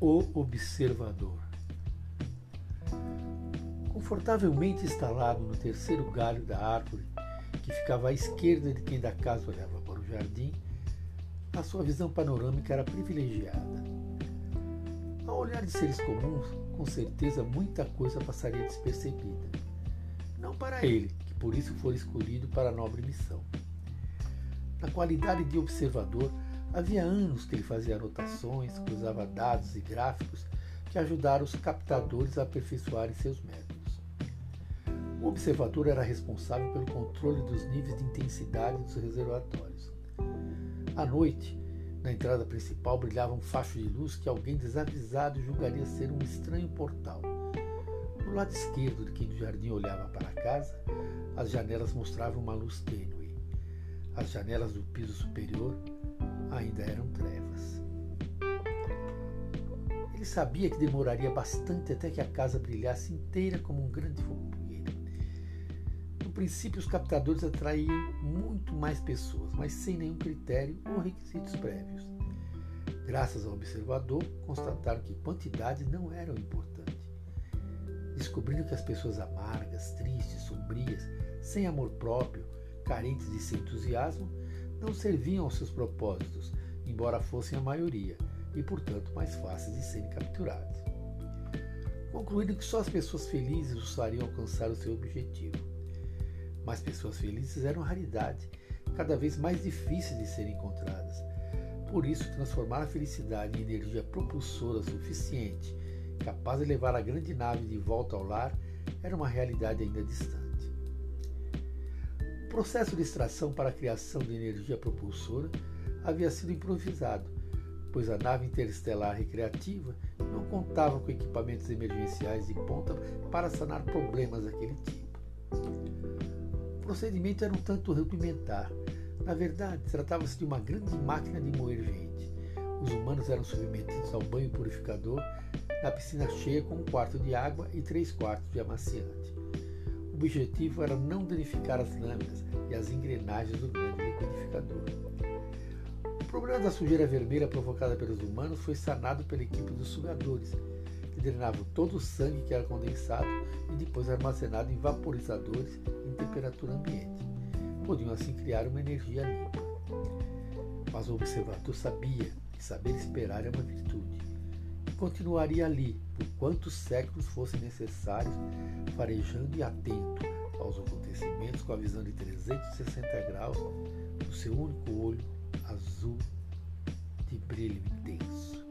observador. Confortavelmente instalado no terceiro galho da árvore, que ficava à esquerda de quem da casa olhava para o jardim, a sua visão panorâmica era privilegiada. Ao olhar de seres comuns, com certeza muita coisa passaria despercebida. Não para ele, que por isso foi escolhido para a nobre missão. Na qualidade de observador, havia anos que ele fazia anotações, cruzava dados e gráficos que ajudaram os captadores a aperfeiçoarem seus métodos. O observador era responsável pelo controle dos níveis de intensidade dos reservatórios. À noite, na entrada principal brilhava um facho de luz que alguém desavisado julgaria ser um estranho portal. No lado esquerdo de quem do jardim olhava para a casa, as janelas mostravam uma luz tênue. As janelas do piso superior ainda eram trevas. Ele sabia que demoraria bastante até que a casa brilhasse inteira como um grande fogueira. No princípio, os captadores atraíam muito mais pessoas, mas sem nenhum critério ou requisitos prévios. Graças ao observador, constataram que quantidade não era o importante. Descobrindo que as pessoas amargas, tristes, sombrias, sem amor próprio, carentes de seu entusiasmo, não serviam aos seus propósitos, embora fossem a maioria, e portanto mais fáceis de serem capturados. Concluíram que só as pessoas felizes os fariam alcançar o seu objetivo. Mas pessoas felizes eram raridade, cada vez mais difíceis de serem encontradas. Por isso, transformar a felicidade em energia propulsora suficiente, capaz de levar a grande nave de volta ao lar, era uma realidade ainda distante. Processo de extração para a criação de energia propulsora havia sido improvisado, pois a nave interestelar recreativa não contava com equipamentos emergenciais de ponta para sanar problemas daquele tipo. O procedimento era um tanto rudimentar, na verdade, tratava-se de uma grande máquina de moer gente. Os humanos eram submetidos ao banho purificador na piscina cheia com um quarto de água e três quartos de amaciante. Objetivo era não danificar as lâminas e as engrenagens do grande liquidificador. O problema da sujeira vermelha provocada pelos humanos foi sanado pela equipe dos sugadores, que drenavam todo o sangue que era condensado e depois armazenado em vaporizadores em temperatura ambiente podiam assim criar uma energia limpa. Mas o observador sabia que saber esperar é uma virtude continuaria ali por quantos séculos fossem necessários, farejando e atento aos acontecimentos com a visão de 360 graus do seu único olho azul de brilho intenso.